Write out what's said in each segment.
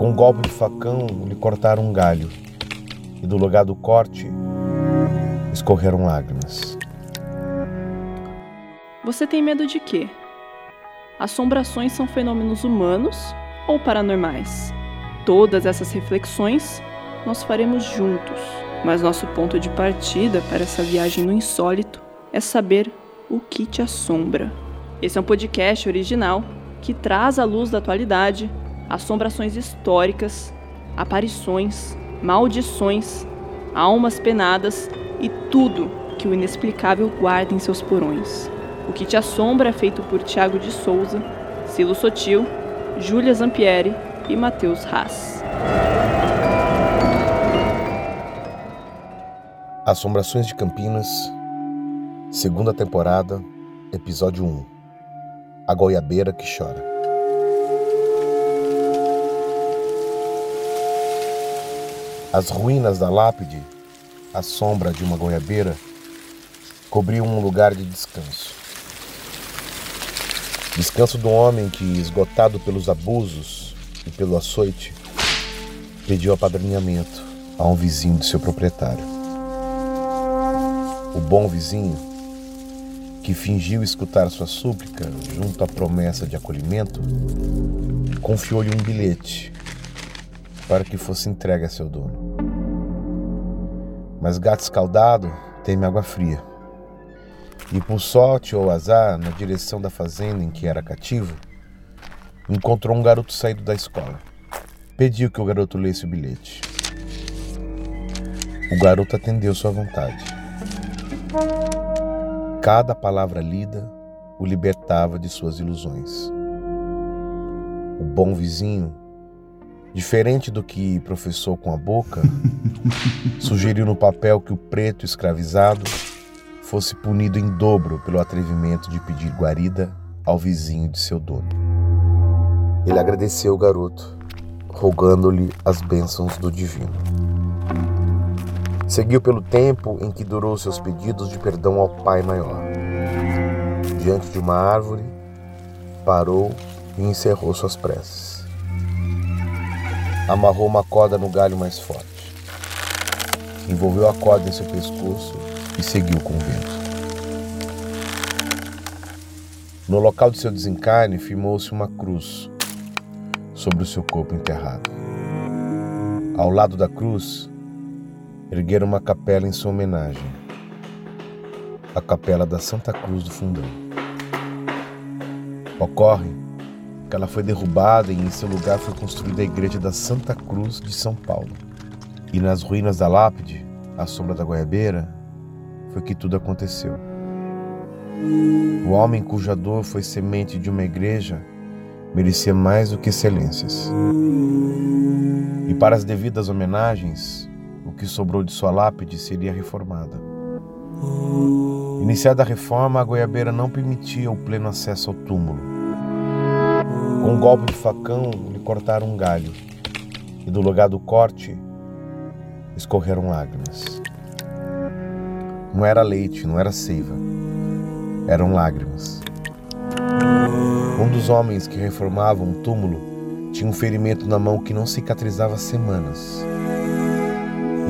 Com um golpe de facão, lhe cortaram um galho, e do lugar do corte escorreram lágrimas. Você tem medo de quê? Assombrações são fenômenos humanos ou paranormais? Todas essas reflexões nós faremos juntos, mas nosso ponto de partida para essa viagem no insólito é saber o que te assombra. Esse é um podcast original que traz à luz da atualidade assombrações históricas, aparições, maldições, almas penadas e tudo que o inexplicável guarda em seus porões. O que te assombra é feito por Tiago de Souza, Silo Sotil, Júlia Zampieri e Matheus Haas. Assombrações de Campinas, segunda temporada, episódio 1 A Goiabeira que Chora. As ruínas da lápide, a sombra de uma goiabeira, cobriam um lugar de descanso. Descanso do homem que, esgotado pelos abusos e pelo açoite, pediu apadrinhamento a um vizinho de seu proprietário. O bom vizinho, que fingiu escutar sua súplica junto à promessa de acolhimento, confiou-lhe um bilhete para que fosse entregue a seu dono. Mas gato escaldado teme água fria. E por sorte ou azar, na direção da fazenda em que era cativo, encontrou um garoto saído da escola. Pediu que o garoto lesse o bilhete. O garoto atendeu sua vontade. Cada palavra lida o libertava de suas ilusões. O bom vizinho, diferente do que professou com a boca, sugeriu no papel que o preto escravizado fosse punido em dobro pelo atrevimento de pedir guarida ao vizinho de seu dono. Ele agradeceu o garoto, rogando-lhe as bênçãos do divino. Seguiu pelo tempo em que durou seus pedidos de perdão ao Pai Maior. Diante de uma árvore, parou e encerrou suas preces. Amarrou uma corda no galho mais forte. Envolveu a corda em seu pescoço e seguiu com o vento. No local de seu desencarne, firmou-se uma cruz sobre o seu corpo enterrado. Ao lado da cruz, ergueram uma capela em sua homenagem, a Capela da Santa Cruz do Fundão. Ocorre ela foi derrubada e em seu lugar foi construída a Igreja da Santa Cruz de São Paulo. E nas ruínas da lápide, à sombra da goiabeira, foi que tudo aconteceu. O homem cuja dor foi semente de uma igreja merecia mais do que excelências. E para as devidas homenagens, o que sobrou de sua lápide seria reformada. Iniciada a reforma, a goiabeira não permitia o pleno acesso ao túmulo. Com um golpe de facão, lhe cortaram um galho, e do lugar do corte escorreram lágrimas. Não era leite, não era seiva. Eram lágrimas. Um dos homens que reformavam o túmulo tinha um ferimento na mão que não cicatrizava semanas.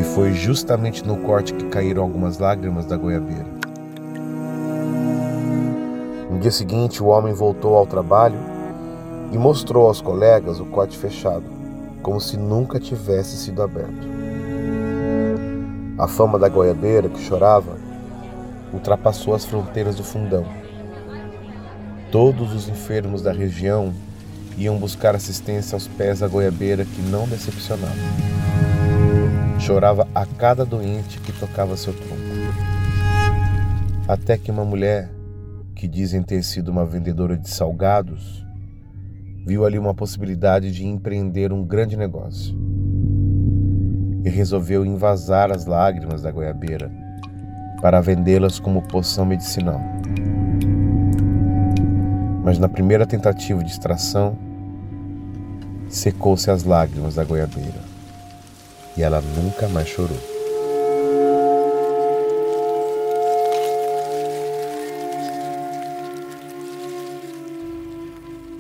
E foi justamente no corte que caíram algumas lágrimas da goiabeira. No dia seguinte, o homem voltou ao trabalho e mostrou aos colegas o corte fechado, como se nunca tivesse sido aberto. A fama da goiabeira que chorava ultrapassou as fronteiras do fundão. Todos os enfermos da região iam buscar assistência aos pés da goiabeira que não decepcionava. Chorava a cada doente que tocava seu tronco. Até que uma mulher, que dizem ter sido uma vendedora de salgados, viu ali uma possibilidade de empreender um grande negócio e resolveu invasar as lágrimas da goiabeira para vendê-las como poção medicinal. Mas na primeira tentativa de extração, secou-se as lágrimas da goiabeira e ela nunca mais chorou.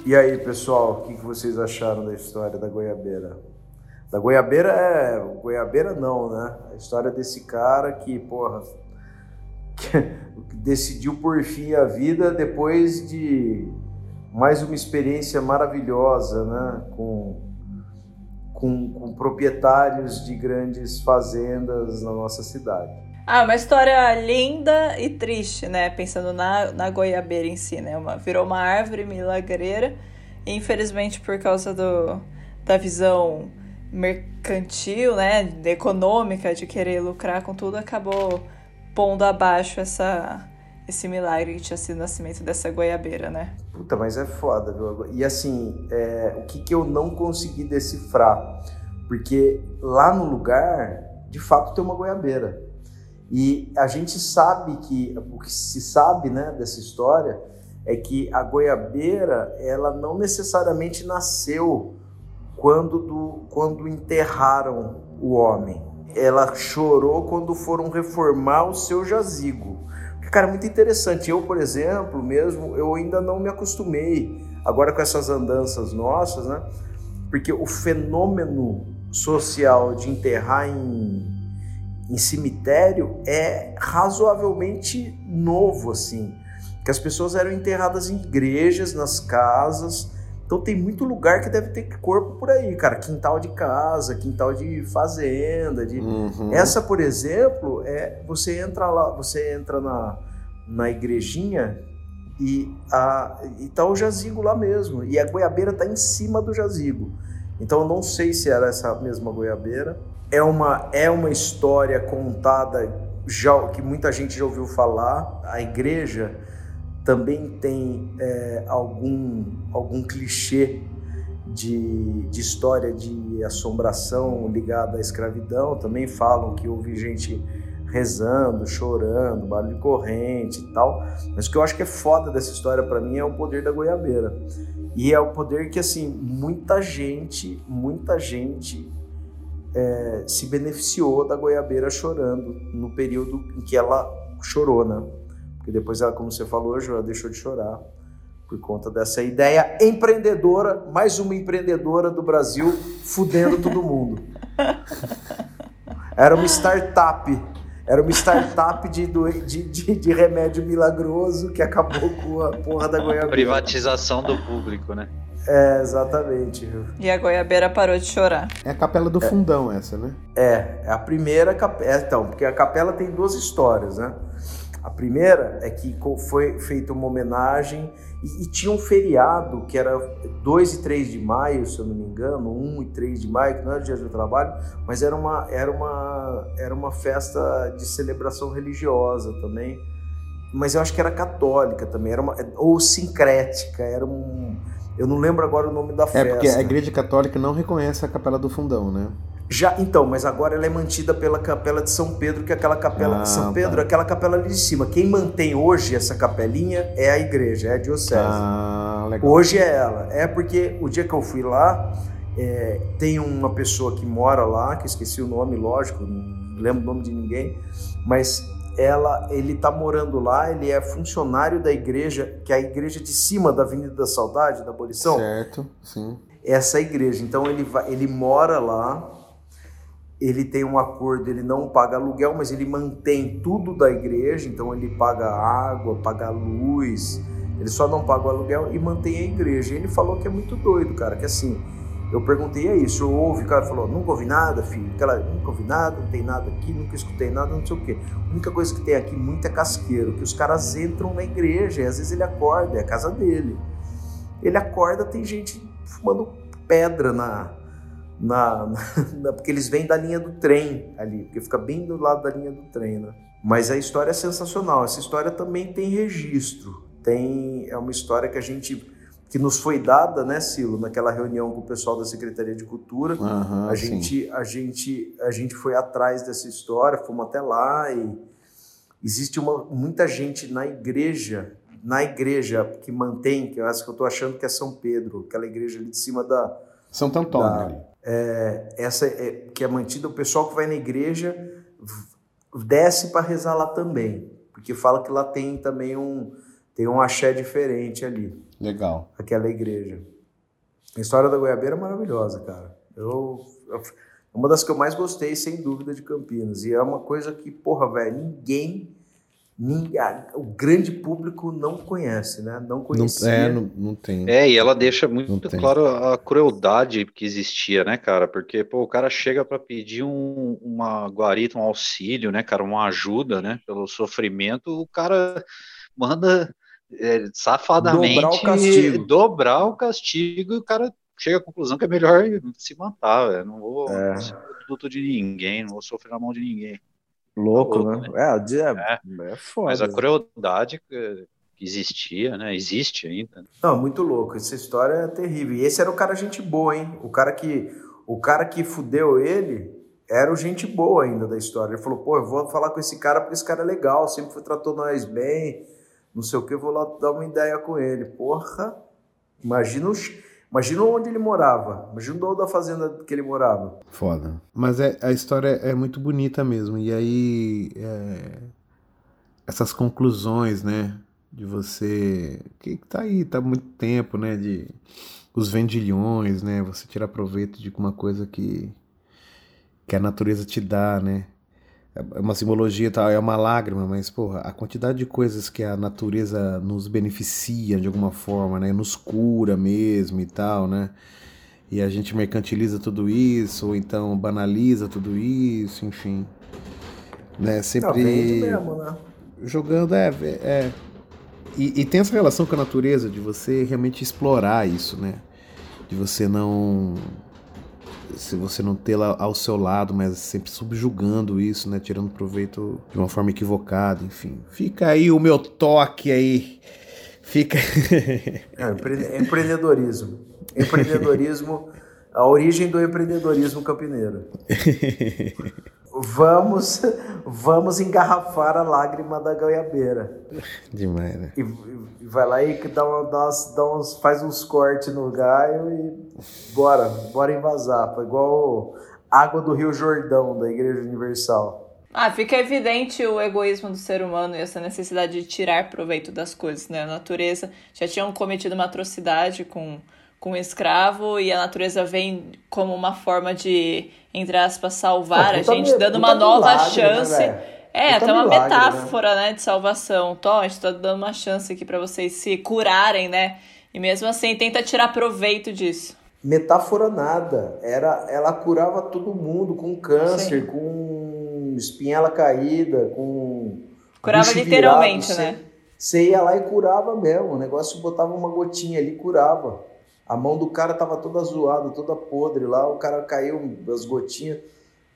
E aí, pessoal, o que vocês acharam da história da goiabeira? Da goiabeira é. Goiabeira não, né? A história desse cara que, porra, que decidiu por fim a vida depois de mais uma experiência maravilhosa, né? Com, com, com proprietários de grandes fazendas na nossa cidade. Ah, uma história linda e triste, né? Pensando na, na goiabeira em si, né? Uma, virou uma árvore milagreira. E, infelizmente, por causa do, da visão mercantil, né? Econômica, de querer lucrar com tudo, acabou pondo abaixo essa, esse milagre que tinha sido o nascimento dessa goiabeira, né? Puta, mas é foda, viu? E assim, é, o que, que eu não consegui decifrar? Porque lá no lugar, de fato, tem uma goiabeira. E a gente sabe que, o que se sabe né, dessa história é que a goiabeira, ela não necessariamente nasceu quando, do, quando enterraram o homem. Ela chorou quando foram reformar o seu jazigo. Cara, muito interessante. Eu, por exemplo, mesmo, eu ainda não me acostumei agora com essas andanças nossas, né? Porque o fenômeno social de enterrar em, em cemitério é razoavelmente novo, assim. Que as pessoas eram enterradas em igrejas, nas casas, então tem muito lugar que deve ter corpo por aí, cara. Quintal de casa, quintal de fazenda. De... Uhum. Essa, por exemplo, é você entra lá, você entra na, na igrejinha e, a, e tá o jazigo lá mesmo. E a goiabeira tá em cima do jazigo. Então eu não sei se era essa mesma goiabeira. É uma, é uma história contada já que muita gente já ouviu falar. A igreja também tem é, algum, algum clichê de, de história de assombração ligada à escravidão. Também falam que houve gente rezando, chorando, barulho de corrente e tal. Mas o que eu acho que é foda dessa história para mim é o poder da goiabeira. E é o poder que, assim, muita gente, muita gente é, se beneficiou da goiabeira chorando no período em que ela chorou, né? Porque depois ela, como você falou, ela deixou de chorar por conta dessa ideia empreendedora, mais uma empreendedora do Brasil fudendo todo mundo. Era uma startup. Era uma startup de, de, de, de remédio milagroso que acabou com a porra da goiabeira. Privatização do público, né? É, exatamente. E a goiabeira parou de chorar. É a capela do fundão essa, né? É, é a primeira capela. É, então, porque a capela tem duas histórias, né? A primeira é que foi feita uma homenagem e, e, tinha um feriado que era 2 e 3 de maio, se eu não me engano, 1 e 3 de maio, que não era dia do trabalho, mas era uma, era uma, era uma festa de celebração religiosa também. Mas eu acho que era católica também, era uma, ou sincrética, era um. Eu não lembro agora o nome da festa. É porque a Igreja Católica não reconhece a Capela do Fundão, né? Já, então, mas agora ela é mantida pela capela de São Pedro, que é aquela capela ah, de São Pedro, tá. aquela capela ali de cima. Quem mantém hoje essa capelinha é a igreja, é a diocese. Ah, legal. Hoje é ela. É porque o dia que eu fui lá, é, tem uma pessoa que mora lá, que esqueci o nome, lógico, não lembro o nome de ninguém, mas ela, ele está morando lá, ele é funcionário da igreja, que é a igreja de cima da Avenida da Saudade, da Abolição. Certo, sim. Essa igreja. Então ele, vai, ele mora lá ele tem um acordo, ele não paga aluguel, mas ele mantém tudo da igreja, então ele paga água, paga luz, ele só não paga o aluguel e mantém a igreja. Ele falou que é muito doido, cara, que assim, eu perguntei aí, o senhor ouve? O cara falou, nunca ouvi nada, filho, Aquela, nunca ouvi nada, não tem nada aqui, nunca escutei nada, não sei o quê. A única coisa que tem aqui muito é casqueiro, que os caras entram na igreja e às vezes ele acorda, é a casa dele. Ele acorda, tem gente fumando pedra na, na, na, porque eles vêm da linha do trem ali, porque fica bem do lado da linha do trem, né? Mas a história é sensacional. Essa história também tem registro. Tem é uma história que a gente que nos foi dada, né, Silo, naquela reunião com o pessoal da Secretaria de Cultura. Uhum, a gente a gente a gente foi atrás dessa história, fomos até lá e existe uma muita gente na igreja na igreja que mantém, que eu acho que eu estou achando que é São Pedro, aquela igreja ali de cima da Santo Antônio da, é, essa é, que é mantida, o pessoal que vai na igreja desce para rezar lá também, porque fala que lá tem também um tem um axé diferente ali. Legal. Aquela igreja. A história da Goiabeira é maravilhosa, cara. Eu, eu uma das que eu mais gostei, sem dúvida, de Campinas. E é uma coisa que, porra, velho, ninguém, ninguém. O grande público não conhece, né? Não conhecia. Não, é, não, não tem. É, e ela deixa muito claro a crueldade que existia, né, cara? Porque, pô, o cara chega para pedir um, uma guarita, um auxílio, né, cara, uma ajuda, né, pelo sofrimento, o cara manda é, safadamente dobrar o castigo. Dobrar o castigo e o cara chega à conclusão que é melhor se matar, velho. Não vou É. ser produto de ninguém, não vou sofrer na mão de ninguém. Louco, Louco, né? É, o dia É. é, foda. Mas a crueldade que existia, né? Existe ainda. Não, muito louco. Essa história é terrível. E esse era o cara gente boa, hein? O cara que, o cara que fudeu ele era o gente boa ainda da história. Ele falou, pô, eu vou falar com esse cara porque esse cara é legal, sempre foi, tratou nós bem, não sei o que, eu vou lá dar uma ideia com ele. Porra, imagina, os, imagina onde ele morava. Imagina o da fazenda que ele morava. Foda. Mas é, a história é muito bonita mesmo. E aí. é, essas conclusões, né? De você. Que tá aí, tá muito tempo, né? De. Os vendilhões, né? Você tirar proveito de uma coisa que. Que a natureza te dá, né? É uma simbologia, tal, é uma lágrima, mas, porra, a quantidade de coisas que a natureza nos beneficia de alguma forma, né? Nos cura mesmo e tal, né? E a gente mercantiliza tudo isso, ou então banaliza tudo isso, enfim. Né? Sempre mesmo, né? jogando, é. é e, e tem essa relação com a natureza de você realmente explorar isso, né? De você não. Se você não tê-la ao seu lado, mas sempre subjugando isso, né? Tirando proveito de uma forma equivocada, enfim. Fica aí o meu toque aí. Fica. É, empre- empreendedorismo. Empreendedorismo, a origem do empreendedorismo campineiro. Vamos, vamos engarrafar a lágrima da goiabeira. Demais, né? E, e vai lá e dá, uma, dá, umas- dá uns, faz uns cortes no gaio e bora, bora invasar. Foi igual água do Rio Jordão, da Igreja Universal. Ah, fica evidente o egoísmo do ser humano e essa necessidade de tirar proveito das coisas, né? A natureza já tinham cometido uma atrocidade com, com o escravo e a natureza vem como uma forma de, entre aspas, salvar Pô, a puta gente, dando uma nova milagre, né, chance. velho? é, até uma milagre, né? metáfora, né? de salvação. Tó, a gente tá dando uma chance aqui pra vocês se curarem, né? E mesmo assim, tenta tirar proveito disso. Metáfora nada. Era, ela curava todo mundo com câncer, Sim. com espinhela caída, com. Curava literalmente, virado. né? Você ia lá e curava mesmo. O negócio botava uma gotinha ali e curava. A mão do cara tava toda zoada, toda podre lá, o cara caiu as gotinhas,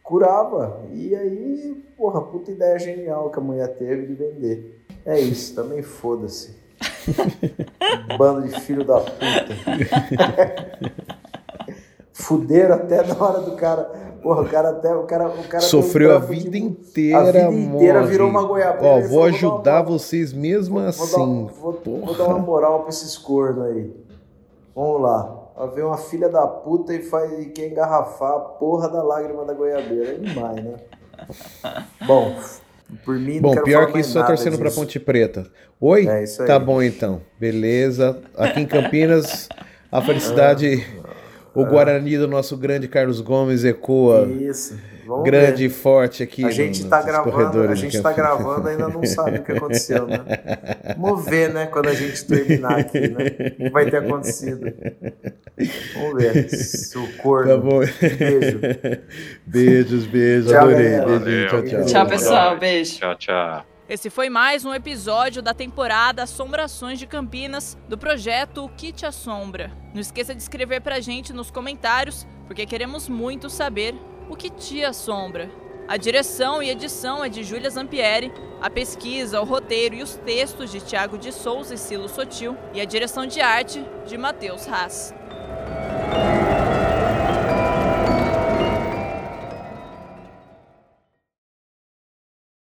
curava. E aí, porra, puta ideia genial que a mulher teve de vender. É isso, também foda-se. Bando de filho da puta. Fuderam até na hora do cara. Porra, o cara até. O cara, o cara Sofreu a vida de- inteira, A vida inteira morre. virou uma goiabeira. Ó, vou falou, "Vou dar ajudar uma- vocês mesmo Vou, assim. vou, dar, vou, vou porra. dar uma moral pra esses cornos aí. Vamos lá. Ó, Vem uma filha da puta e faz e quer engarrafar a porra da lágrima da goiabeira. É demais, né? Bom, por mim não Bom, pior que isso, só torcendo pra disso. Ponte Preta. Oi? É isso aí. Tá bom então. Beleza. Aqui em Campinas, a felicidade, o Guarani do nosso grande Carlos Gomes ecoa. Isso. Vamos grande ver. e forte aqui A gente nos tá gravando, corredores a gente tá gravando ainda não sabe o que aconteceu, né? Vamos ver, né, quando a gente terminar aqui, né? O que vai ter acontecido. Vamos ver. Se o corno. Tá bom. Beijo. Beijos, beijos. Tchau, Adorei. Beijinho, tchau, tchau. Tchau, pessoal. Beijo. Tchau, tchau. Esse foi mais um episódio da temporada Assombrações de Campinas do projeto O Que Te Assombra. Não esqueça de escrever pra gente nos comentários, porque queremos muito saber o que te assombra. A direção e edição é de Júlia Zampieri, a pesquisa, o roteiro e os textos de Tiago de Souza e Silo Sotil, e a direção de arte de Matheus Haas.